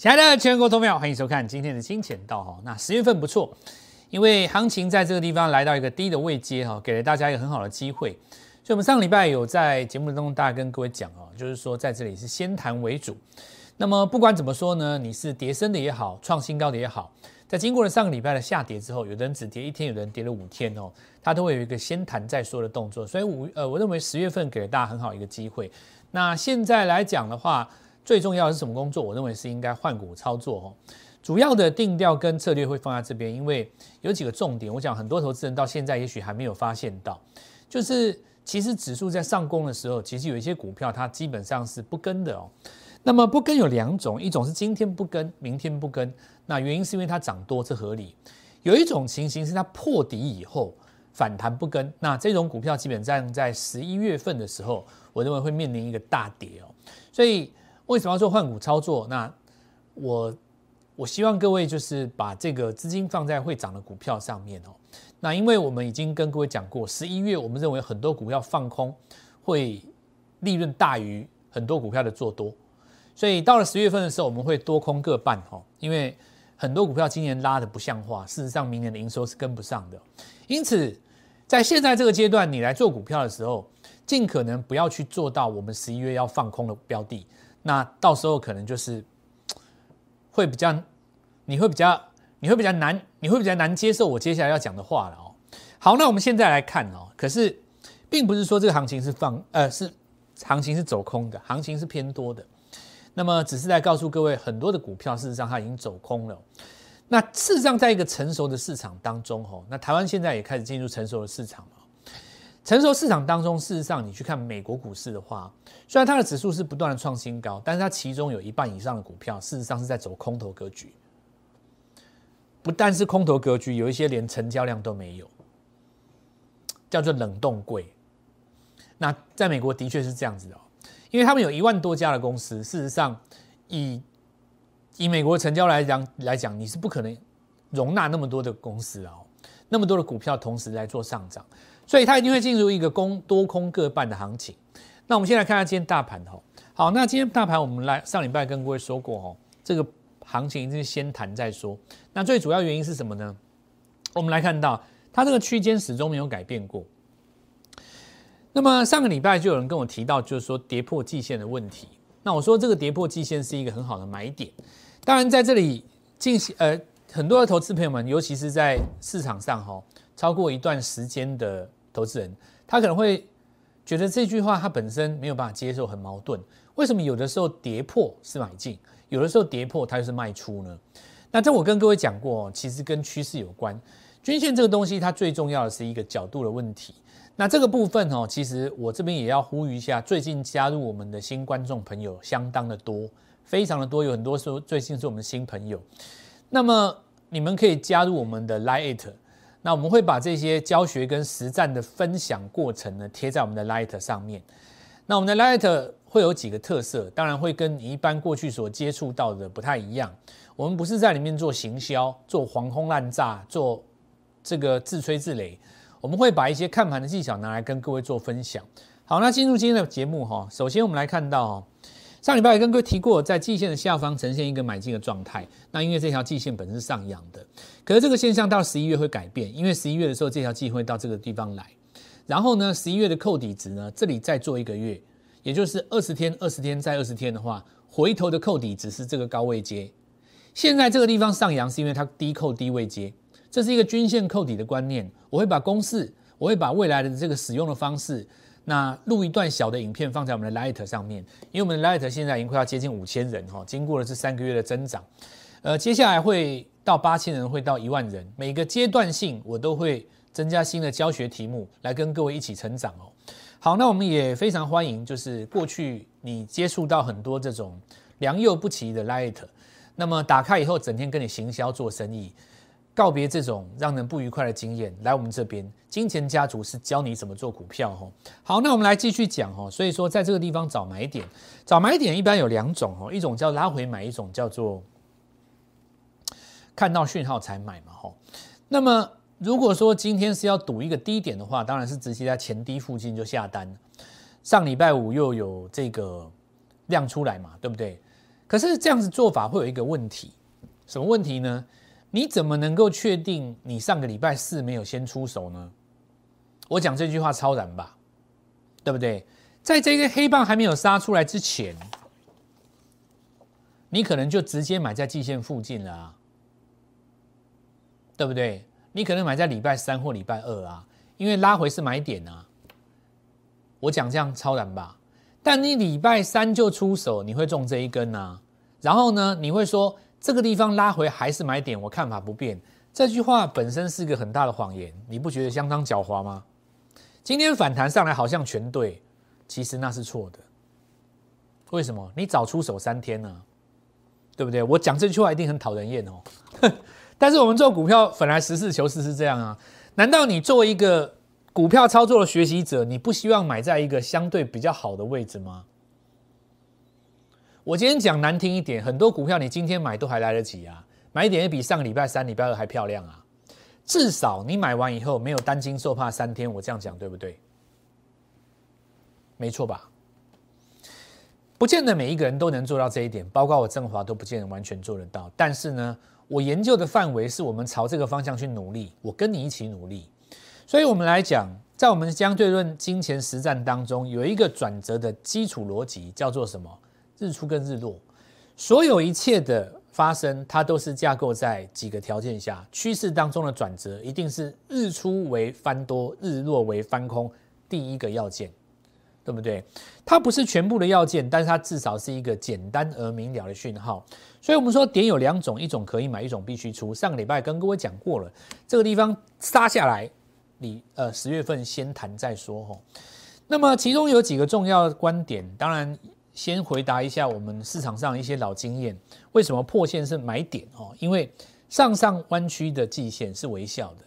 亲爱的全国投票，欢迎收看今天的金钱道哈。那十月份不错，因为行情在这个地方来到一个低的位阶哈，给了大家一个很好的机会。所以，我们上礼拜有在节目当中，大家跟各位讲哦，就是说在这里是先谈为主。那么，不管怎么说呢，你是跌升的也好，创新高的也好，在经过了上个礼拜的下跌之后，有的人只跌一天，有的人跌了五天哦，它都会有一个先谈再说的动作。所以五呃，我认为十月份给了大家很好一个机会。那现在来讲的话，最重要的是什么工作？我认为是应该换股操作哦。主要的定调跟策略会放在这边，因为有几个重点。我讲很多投资人到现在也许还没有发现到，就是其实指数在上攻的时候，其实有一些股票它基本上是不跟的哦。那么不跟有两种，一种是今天不跟，明天不跟。那原因是因为它涨多，这合理。有一种情形是它破底以后反弹不跟，那这种股票基本上在十一月份的时候，我认为会面临一个大跌哦。所以为什么要做换股操作？那我我希望各位就是把这个资金放在会涨的股票上面哦。那因为我们已经跟各位讲过，十一月我们认为很多股票放空会利润大于很多股票的做多，所以到了十月份的时候，我们会多空各半哈。因为很多股票今年拉的不像话，事实上明年的营收是跟不上的。因此，在现在这个阶段，你来做股票的时候，尽可能不要去做到我们十一月要放空的标的。那到时候可能就是 会比较，你会比较，你会比较难，你会比较难接受我接下来要讲的话了哦。好，那我们现在来看哦，可是并不是说这个行情是放，呃，是行情是走空的，行情是偏多的。那么只是在告诉各位，很多的股票事实上它已经走空了。那事实上，在一个成熟的市场当中，哦，那台湾现在也开始进入成熟的市场了。成熟市场当中，事实上你去看美国股市的话，虽然它的指数是不断的创新高，但是它其中有一半以上的股票，事实上是在走空头格局。不但是空头格局，有一些连成交量都没有，叫做冷冻柜。那在美国的确是这样子的，因为他们有一万多家的公司，事实上以以美国成交来讲来讲，你是不可能容纳那么多的公司哦，那么多的股票同时来做上涨。所以它一定会进入一个空多空各半的行情。那我们先来看下今天大盘哈。好，那今天大盘我们来上礼拜跟各位说过哦，这个行情一定是先谈再说。那最主要原因是什么呢？我们来看到它这个区间始终没有改变过。那么上个礼拜就有人跟我提到，就是说跌破季线的问题。那我说这个跌破季线是一个很好的买点。当然在这里进行呃，很多的投资朋友们，尤其是在市场上哈，超过一段时间的。投资人他可能会觉得这句话他本身没有办法接受，很矛盾。为什么有的时候跌破是买进，有的时候跌破它就是卖出呢？那这我跟各位讲过，其实跟趋势有关。均线这个东西，它最重要的是一个角度的问题。那这个部分哦，其实我这边也要呼吁一下，最近加入我们的新观众朋友相当的多，非常的多，有很多说最近是我们新朋友。那么你们可以加入我们的 Lite。那我们会把这些教学跟实战的分享过程呢贴在我们的 Light 上面。那我们的 Light 会有几个特色，当然会跟你一般过去所接触到的不太一样。我们不是在里面做行销、做黄轰滥炸、做这个自吹自擂，我们会把一些看盘的技巧拿来跟各位做分享。好，那进入今天的节目哈，首先我们来看到。上礼拜也跟各位提过，在季线的下方呈现一个买进的状态。那因为这条季线本身是上扬的，可是这个现象到十一月会改变，因为十一月的时候这条季会到这个地方来。然后呢，十一月的扣底值呢，这里再做一个月，也就是二十天、二十天再二十天的话，回头的扣底值是这个高位阶。现在这个地方上扬是因为它低扣低位阶，这是一个均线扣底的观念。我会把公式，我会把未来的这个使用的方式。那录一段小的影片放在我们的 Light 上面，因为我们的 Light 现在已经快要接近五千人哈，经过了这三个月的增长，呃，接下来会到八千人，会到一万人，每个阶段性我都会增加新的教学题目来跟各位一起成长哦。好，那我们也非常欢迎，就是过去你接触到很多这种良莠不齐的 Light，那么打开以后整天跟你行销做生意。告别这种让人不愉快的经验，来我们这边，金钱家族是教你怎么做股票哈。好，那我们来继续讲哈。所以说，在这个地方找买点，找买点一般有两种哦，一种叫拉回买，一种叫做看到讯号才买嘛哈。那么如果说今天是要赌一个低点的话，当然是直接在前低附近就下单。上礼拜五又有这个量出来嘛，对不对？可是这样子做法会有一个问题，什么问题呢？你怎么能够确定你上个礼拜四没有先出手呢？我讲这句话超然吧，对不对？在这个黑棒还没有杀出来之前，你可能就直接买在季线附近了啊，对不对？你可能买在礼拜三或礼拜二啊，因为拉回是买点啊。我讲这样超然吧，但你礼拜三就出手，你会中这一根啊？然后呢，你会说？这个地方拉回还是买点，我看法不变。这句话本身是个很大的谎言，你不觉得相当狡猾吗？今天反弹上来好像全对，其实那是错的。为什么？你早出手三天呢？对不对？我讲这句话一定很讨人厌哦。但是我们做股票本来实事求是是这样啊。难道你作为一个股票操作的学习者，你不希望买在一个相对比较好的位置吗？我今天讲难听一点，很多股票你今天买都还来得及啊，买点也比上个礼拜三、礼拜二还漂亮啊。至少你买完以后没有担惊受怕三天，我这样讲对不对？没错吧？不见得每一个人都能做到这一点，包括我振华都不见得完全做得到。但是呢，我研究的范围是我们朝这个方向去努力，我跟你一起努力。所以我们来讲，在我们相对论金钱实战当中，有一个转折的基础逻辑，叫做什么？日出跟日落，所有一切的发生，它都是架构在几个条件下。趋势当中的转折，一定是日出为翻多，日落为翻空，第一个要件，对不对？它不是全部的要件，但是它至少是一个简单而明了的讯号。所以，我们说点有两种，一种可以买，一种必须出。上个礼拜跟各位讲过了，这个地方杀下来，你呃十月份先谈再说吼。那么其中有几个重要观点，当然。先回答一下我们市场上一些老经验，为什么破线是买点哦？因为上上弯曲的季线是微笑的，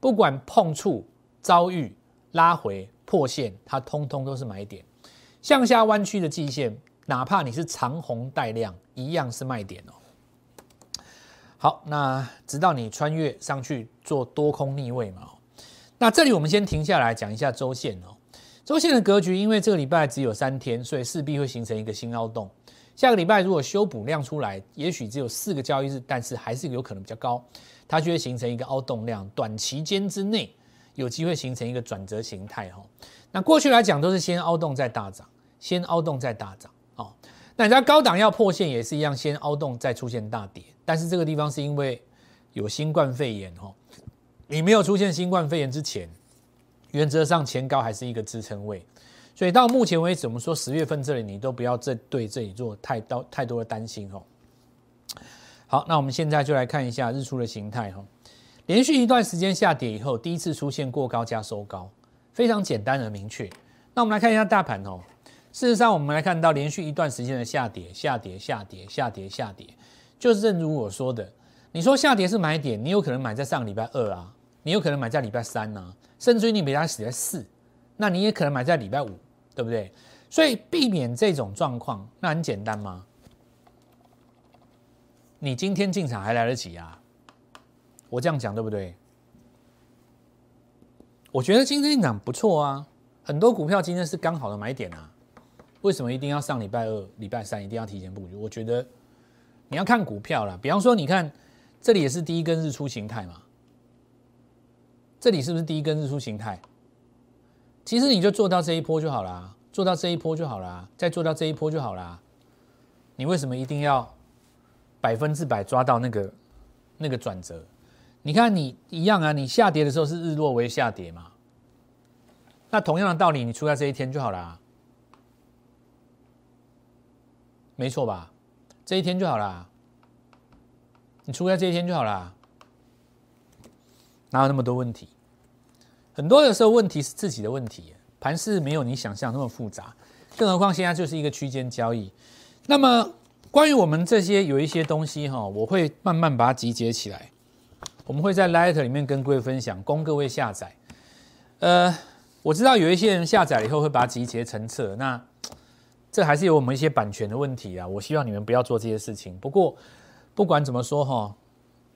不管碰触、遭遇、拉回、破线，它通通都是买点。向下弯曲的季线，哪怕你是长红带量，一样是卖点哦。好，那直到你穿越上去做多空逆位嘛？那这里我们先停下来讲一下周线哦。周线的格局，因为这个礼拜只有三天，所以势必会形成一个新凹洞。下个礼拜如果修补量出来，也许只有四个交易日，但是还是有可能比较高，它就会形成一个凹洞量。短期间之内有机会形成一个转折形态哈。那过去来讲都是先凹洞再大涨，先凹洞再大涨哦。那人家高档要破线也是一样，先凹洞再出现大跌。但是这个地方是因为有新冠肺炎哈，你没有出现新冠肺炎之前。原则上前高还是一个支撑位，所以到目前为止，我们说十月份这里你都不要这对这里做太多太多的担心哦。好，那我们现在就来看一下日出的形态哈。连续一段时间下跌以后，第一次出现过高加收高，非常简单而明确。那我们来看一下大盘哦。事实上，我们来看到连续一段时间的下跌、下跌、下跌、下跌、下跌，就是正如我说的，你说下跌是买点，你有可能买在上礼拜二啊，你有可能买在礼拜三呢。甚至于你比它死在四，那你也可能买在礼拜五，对不对？所以避免这种状况，那很简单吗？你今天进场还来得及啊？我这样讲对不对？我觉得今天进场不错啊，很多股票今天是刚好的买点啊。为什么一定要上礼拜二、礼拜三一定要提前布局？我觉得你要看股票啦，比方说你看这里也是第一根日出形态嘛。这里是不是第一根日出形态？其实你就做到这一波就好啦，做到这一波就好啦，再做到这一波就好啦。你为什么一定要百分之百抓到那个那个转折？你看你一样啊，你下跌的时候是日落为下跌嘛。那同样的道理，你出在这一天就好啦，没错吧？这一天就好啦，你出在这一天就好啦。哪有那么多问题？很多的时候问题是自己的问题，盘是没有你想象那么复杂，更何况现在就是一个区间交易。那么关于我们这些有一些东西哈，我会慢慢把它集结起来，我们会在 Light 里面跟各位分享，供各位下载。呃，我知道有一些人下载了以后会把它集结成册，那这还是有我们一些版权的问题啊。我希望你们不要做这些事情。不过不管怎么说哈，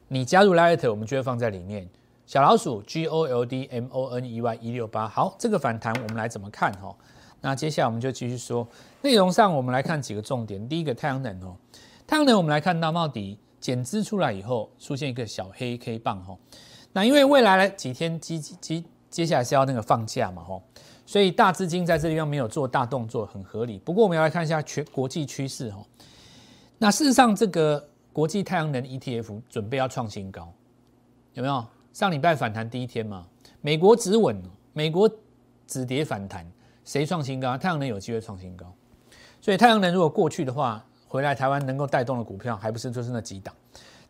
你加入 Light，我们就会放在里面。小老鼠 G O L D M O N E Y 一六八，好，这个反弹我们来怎么看哈？那接下来我们就继续说内容上，我们来看几个重点。第一个太阳能哦，太阳能我们来看到茂迪减资出来以后，出现一个小黑 K 棒哈。那因为未来几天接接接下来是要那个放假嘛哈，所以大资金在这地方没有做大动作，很合理。不过我们要来看一下全国际趋势哈。那事实上，这个国际太阳能 ETF 准备要创新高，有没有？上礼拜反弹第一天嘛，美国止稳，美国止跌反弹。谁创新高？太阳能有机会创新高，所以太阳能如果过去的话，回来台湾能够带动的股票，还不是就是那几档。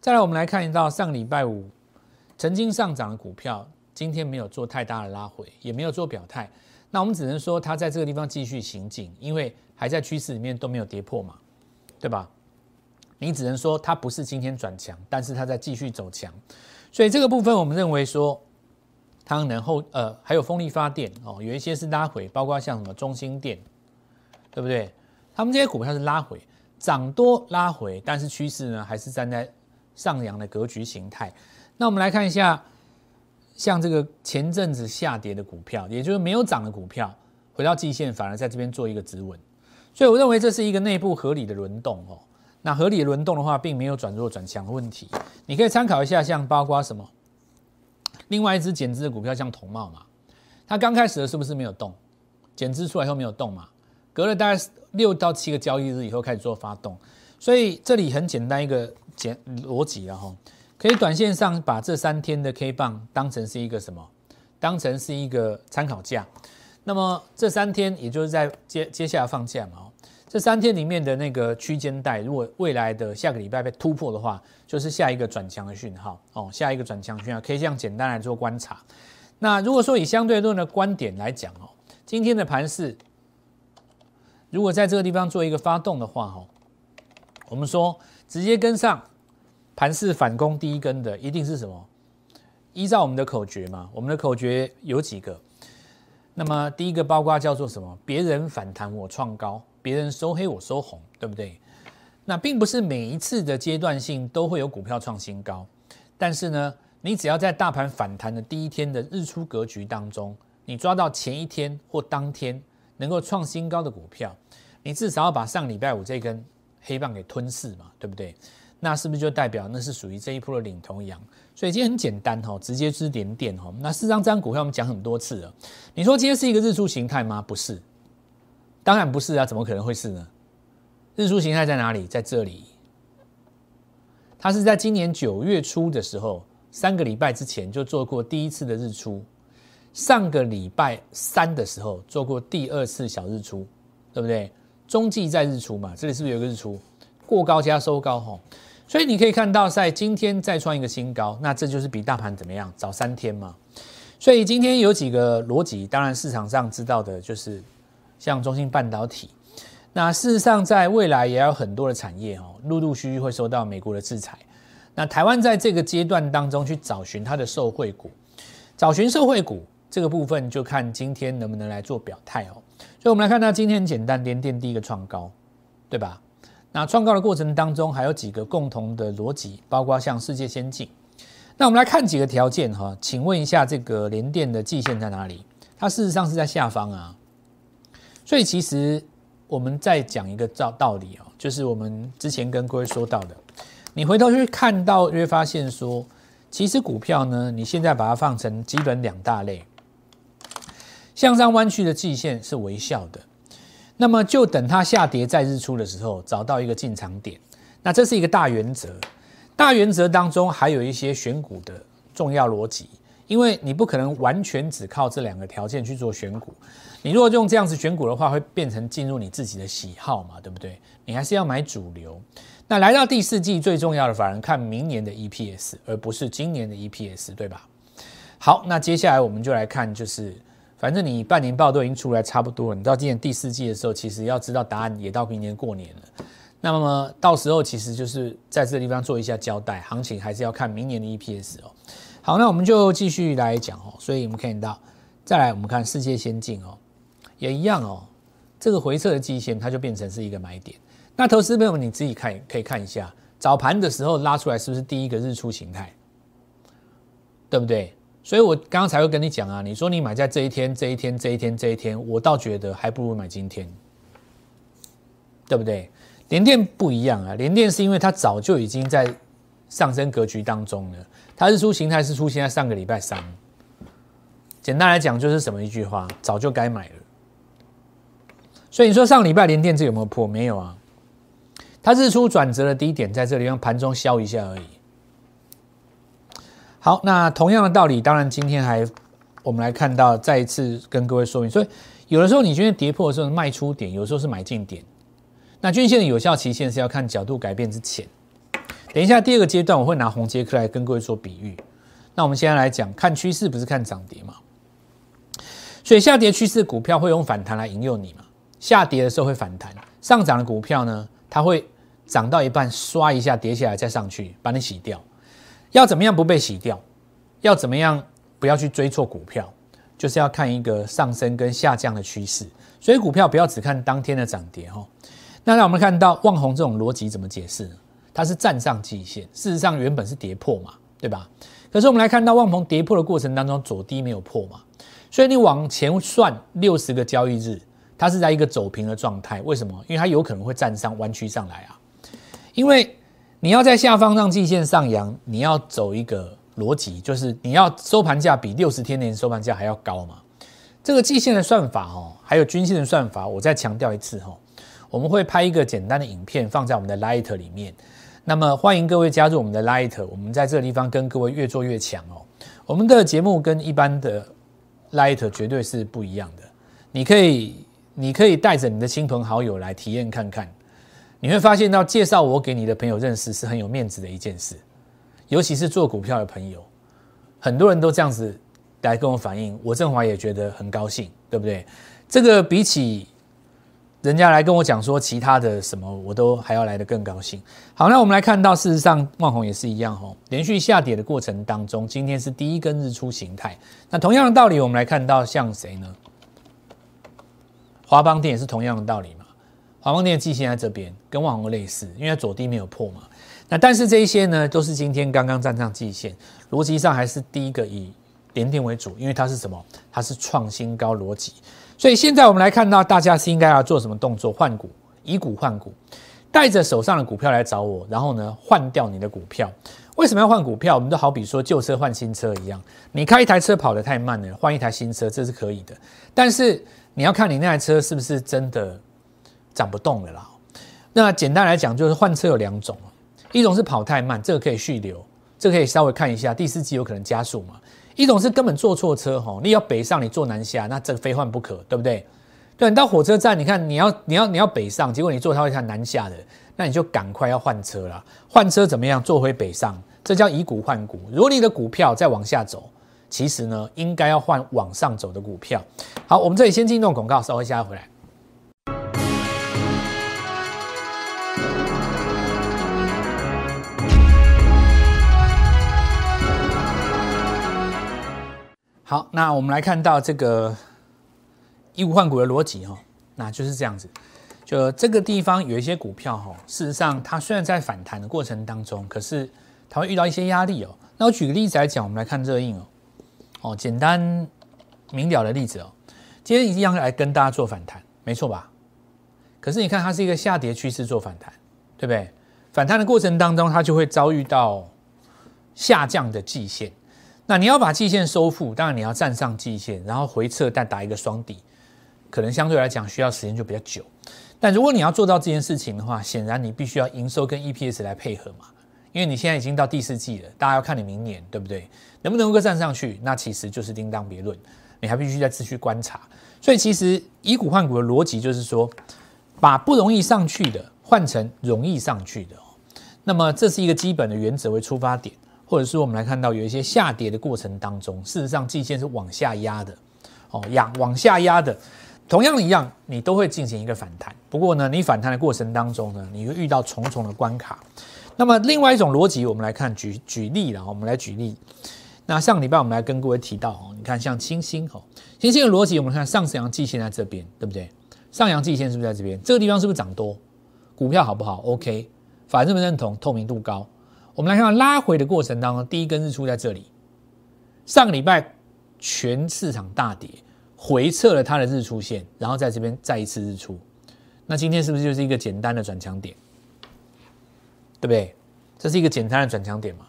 再来，我们来看一道上礼拜五曾经上涨的股票，今天没有做太大的拉回，也没有做表态。那我们只能说它在这个地方继续行进，因为还在趋势里面都没有跌破嘛，对吧？你只能说它不是今天转强，但是它在继续走强。所以这个部分，我们认为说。太能后，呃，还有风力发电哦，有一些是拉回，包括像什么中心电，对不对？他们这些股票是拉回，涨多拉回，但是趋势呢还是站在上扬的格局形态。那我们来看一下，像这个前阵子下跌的股票，也就是没有涨的股票，回到季线反而在这边做一个止稳，所以我认为这是一个内部合理的轮动哦。那合理轮动的话，并没有转弱转强的问题，你可以参考一下，像包括什么。另外一只减资的股票像同茂嘛，它刚开始的是不是没有动？减资出来后没有动嘛？隔了大概六到七个交易日以后开始做发动，所以这里很简单一个简逻辑了哈，可以短线上把这三天的 K 棒当成是一个什么？当成是一个参考价。那么这三天也就是在接接下来放假嘛。这三天里面的那个区间带，如果未来的下个礼拜被突破的话，就是下一个转强的讯号哦，下一个转强讯号可以这样简单来做观察。那如果说以相对论的观点来讲哦，今天的盘势如果在这个地方做一个发动的话哦，我们说直接跟上盘势反攻第一根的一定是什么？依照我们的口诀嘛，我们的口诀有几个？那么第一个包括叫做什么？别人反弹我创高。别人收黑我收红，对不对？那并不是每一次的阶段性都会有股票创新高，但是呢，你只要在大盘反弹的第一天的日出格局当中，你抓到前一天或当天能够创新高的股票，你至少要把上礼拜五这根黑棒给吞噬嘛，对不对？那是不是就代表那是属于这一波的领头羊？所以今天很简单哈，直接是连电哈。那事实上这张股票我们讲很多次了，你说今天是一个日出形态吗？不是。当然不是啊，怎么可能会是呢？日出形态在哪里？在这里。它是在今年九月初的时候，三个礼拜之前就做过第一次的日出，上个礼拜三的时候做过第二次小日出，对不对？中继在日出嘛，这里是不是有个日出？过高加收高哈，所以你可以看到在今天再创一个新高，那这就是比大盘怎么样？早三天嘛。所以今天有几个逻辑，当然市场上知道的就是。像中芯半导体，那事实上在未来也有很多的产业哦，陆陆续续会受到美国的制裁。那台湾在这个阶段当中去找寻它的受惠股，找寻受惠股这个部分就看今天能不能来做表态哦。所以我们来看到今天简单，连电第一个创高，对吧？那创高的过程当中还有几个共同的逻辑，包括像世界先进。那我们来看几个条件哈，请问一下这个连电的季线在哪里？它事实上是在下方啊。所以其实我们再讲一个道道理哦，就是我们之前跟各位说到的，你回头去看到，会发现说，其实股票呢，你现在把它放成基本两大类，向上弯曲的季线是微笑的，那么就等它下跌再日出的时候，找到一个进场点，那这是一个大原则，大原则当中还有一些选股的重要逻辑。因为你不可能完全只靠这两个条件去做选股，你如果用这样子选股的话，会变成进入你自己的喜好嘛，对不对？你还是要买主流。那来到第四季最重要的，反而看明年的 EPS，而不是今年的 EPS，对吧？好，那接下来我们就来看，就是反正你半年报都已经出来差不多了，你到今年第四季的时候，其实要知道答案也到明年过年了。那么到时候其实就是在这个地方做一下交代，行情还是要看明年的 EPS 哦。好，那我们就继续来讲哦。所以我们看到，再来我们看世界先进哦，也一样哦。这个回撤的基线，它就变成是一个买点。那投资朋友们，你自己看，可以看一下早盘的时候拉出来是不是第一个日出形态，对不对？所以我刚刚才会跟你讲啊，你说你买在这一天、这一天、这一天、这一天，我倒觉得还不如买今天，对不对？联电不一样啊，联电是因为它早就已经在上升格局当中了，它日出形态是出现在上个礼拜三。简单来讲就是什么一句话，早就该买了。所以你说上礼拜连电这有没有破？没有啊，它日出转折的低点在这里，让盘中消一下而已。好，那同样的道理，当然今天还我们来看到，再一次跟各位说明，所以有的时候你觉得跌破的时候卖出点，有时候是买进点。那均线的有效期限是要看角度改变之前。等一下第二个阶段，我会拿红杰克来跟各位做比喻。那我们现在来讲，看趋势不是看涨跌嘛？所以下跌趋势股票会用反弹来引诱你嘛？下跌的时候会反弹，上涨的股票呢，它会涨到一半刷一下跌下来再上去，把你洗掉。要怎么样不被洗掉？要怎么样不要去追错股票？就是要看一个上升跟下降的趋势。所以股票不要只看当天的涨跌哈。那让我们看到望红这种逻辑怎么解释？它是站上季线，事实上原本是跌破嘛，对吧？可是我们来看到望红跌破的过程当中，左低没有破嘛，所以你往前算六十个交易日，它是在一个走平的状态。为什么？因为它有可能会站上弯曲上来啊。因为你要在下方让季线上扬，你要走一个逻辑，就是你要收盘价比六十天年收盘价还要高嘛。这个季线的算法哦，还有均线的算法，我再强调一次哦。我们会拍一个简单的影片放在我们的 Light 里面，那么欢迎各位加入我们的 Light，我们在这个地方跟各位越做越强哦。我们的节目跟一般的 Light 绝对是不一样的，你可以你可以带着你的亲朋好友来体验看看，你会发现到介绍我给你的朋友认识是很有面子的一件事，尤其是做股票的朋友，很多人都这样子来跟我反映，我振华也觉得很高兴，对不对？这个比起。人家来跟我讲说其他的什么，我都还要来得更高兴。好，那我们来看到，事实上万红也是一样吼，连续下跌的过程当中，今天是第一根日出形态。那同样的道理，我们来看到像谁呢？华邦电也是同样的道理嘛。华邦电的季线在这边，跟万红类似，因为它左低没有破嘛。那但是这一些呢，都是今天刚刚站上季线，逻辑上还是第一个以连电为主，因为它是什么？它是创新高逻辑。所以现在我们来看到，大家是应该要做什么动作？换股，以股换股，带着手上的股票来找我，然后呢，换掉你的股票。为什么要换股票？我们都好比说旧车换新车一样，你开一台车跑得太慢了，换一台新车这是可以的。但是你要看你那台车是不是真的涨不动了啦。那简单来讲，就是换车有两种，一种是跑太慢，这个可以续留，这个可以稍微看一下，第四季有可能加速嘛。一种是根本坐错车哈，你要北上，你坐南下，那这个非换不可，对不对？对，你到火车站，你看你要你要你要北上，结果你坐它会看南下的，那你就赶快要换车了。换车怎么样？坐回北上，这叫以股换股。如果你的股票在往下走，其实呢，应该要换往上走的股票。好，我们这里先进一段广告，稍微下回来。好，那我们来看到这个以股换股的逻辑哈，那就是这样子。就这个地方有一些股票哈，事实上它虽然在反弹的过程当中，可是它会遇到一些压力哦。那我举个例子来讲，我们来看热印哦，哦，简单明了的例子哦，今天一样来跟大家做反弹，没错吧？可是你看它是一个下跌趋势做反弹，对不对？反弹的过程当中，它就会遭遇到下降的季线。那你要把季线收复，当然你要站上季线，然后回撤再打一个双底，可能相对来讲需要时间就比较久。但如果你要做到这件事情的话，显然你必须要营收跟 EPS 来配合嘛，因为你现在已经到第四季了，大家要看你明年对不对？能不能够站上去，那其实就是另当别论，你还必须再继续观察。所以其实以股换股的逻辑就是说，把不容易上去的换成容易上去的，那么这是一个基本的原则为出发点。或者是我们来看到有一些下跌的过程当中，事实上季线是往下压的，哦，压往下压的，同样一样，你都会进行一个反弹。不过呢，你反弹的过程当中呢，你会遇到重重的关卡。那么另外一种逻辑，我们来看举举例了，我们来举例。那上个礼拜我们来跟各位提到哦，你看像清新哦，清新的逻辑，我们看上阳季线在这边，对不对？上阳季线是不是在这边？这个地方是不是涨多？股票好不好？OK，法认不认同？透明度高。我们来看拉回的过程当中，第一根日出在这里，上个礼拜全市场大跌，回撤了它的日出线，然后在这边再一次日出。那今天是不是就是一个简单的转强点？对不对？这是一个简单的转强点嘛？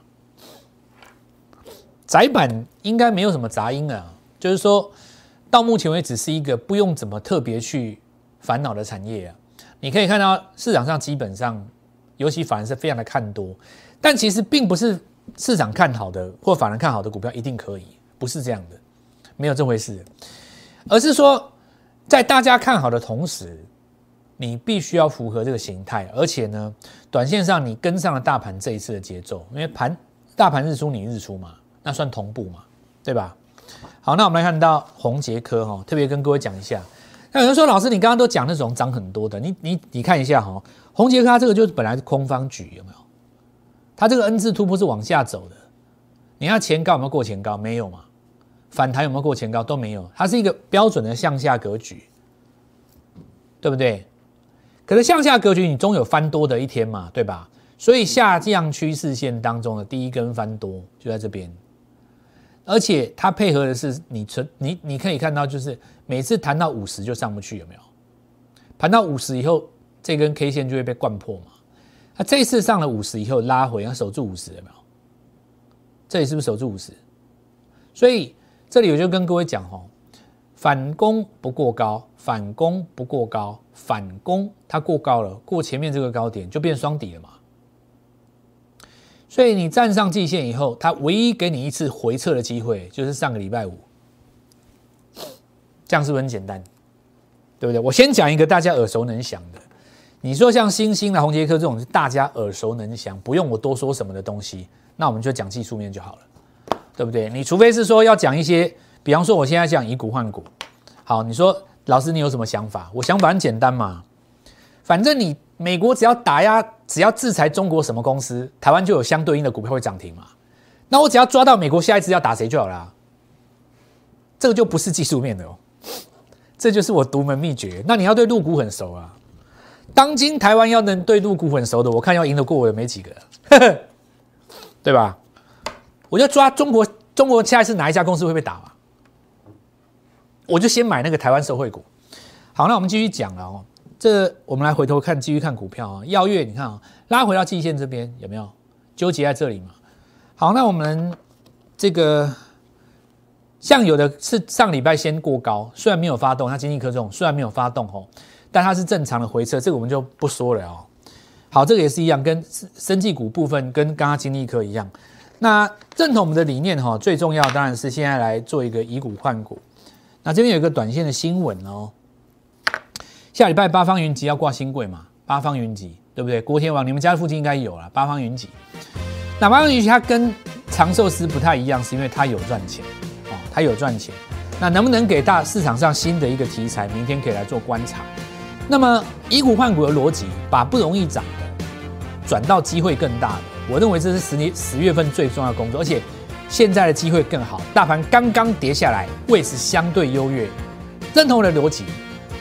窄板应该没有什么杂音啊，就是说到目前为止是一个不用怎么特别去烦恼的产业啊。你可以看到市场上基本上，尤其反而是非常的看多，但其实并不是市场看好的或反而看好的股票一定可以，不是这样的，没有这回事，而是说在大家看好的同时。你必须要符合这个形态，而且呢，短线上你跟上了大盘这一次的节奏，因为盘大盘日出你日出嘛，那算同步嘛，对吧？好，那我们来看到红杰科哈，特别跟各位讲一下。那有人说老师，你刚刚都讲那种涨很多的，你你你看一下哈，红杰科它这个就是本来是空方局有没有？它这个 N 字突破是往下走的，你看前高有没有过前高？没有嘛？反弹有没有过前高？都没有，它是一个标准的向下格局，对不对？可是向下格局，你终有翻多的一天嘛，对吧？所以下降趋势线当中的第一根翻多就在这边，而且它配合的是你存你你可以看到，就是每次弹到五十就上不去，有没有？盘到五十以后，这根 K 线就会被灌破嘛。那这次上了五十以后拉回，要守住五十，有没有？这里是不是守住五十？所以这里我就跟各位讲哦，反攻不过高。反攻不过高，反攻它过高了，过前面这个高点就变双底了嘛。所以你站上季线以后，它唯一给你一次回撤的机会，就是上个礼拜五，这样是不是很简单？对不对？我先讲一个大家耳熟能详的，你说像星星的红杰克这种是大家耳熟能详，不用我多说什么的东西，那我们就讲技术面就好了，对不对？你除非是说要讲一些，比方说我现在讲以股换股，好，你说。老师，你有什么想法？我想法很简单嘛，反正你美国只要打压，只要制裁中国什么公司，台湾就有相对应的股票会涨停嘛。那我只要抓到美国下一次要打谁就好了，这个就不是技术面的哦，这就是我独门秘诀。那你要对陆股很熟啊，当今台湾要能对陆股很熟的，我看要赢得过我的没几个，对吧？我就抓中国，中国下一次哪一家公司会被打嘛？我就先买那个台湾社会股。好，那我们继续讲了哦。这我们来回头看，继续看股票啊。耀月，你看啊，拉回到季线这边有没有纠结在这里嘛？好，那我们这个像有的是上礼拜先过高，虽然没有发动，它经济科这种虽然没有发动哦，但它是正常的回撤，这个我们就不说了哦。好，这个也是一样，跟生技股部分跟刚刚经济科一样。那认同我们的理念哈，最重要当然是现在来做一个以股换股。那这边有一个短线的新闻哦，下礼拜八方云集要挂新贵嘛？八方云集对不对？郭天王，你们家附近应该有了。八方云集，那八方云集它跟长寿司不太一样，是因为它有赚钱哦，它有赚钱。那能不能给大市场上新的一个题材？明天可以来做观察。那么以股换股的逻辑，把不容易涨的转到机会更大的，我认为这是十年十月份最重要的工作，而且。现在的机会更好，大盘刚刚跌下来，位置相对优越，认同我的逻辑。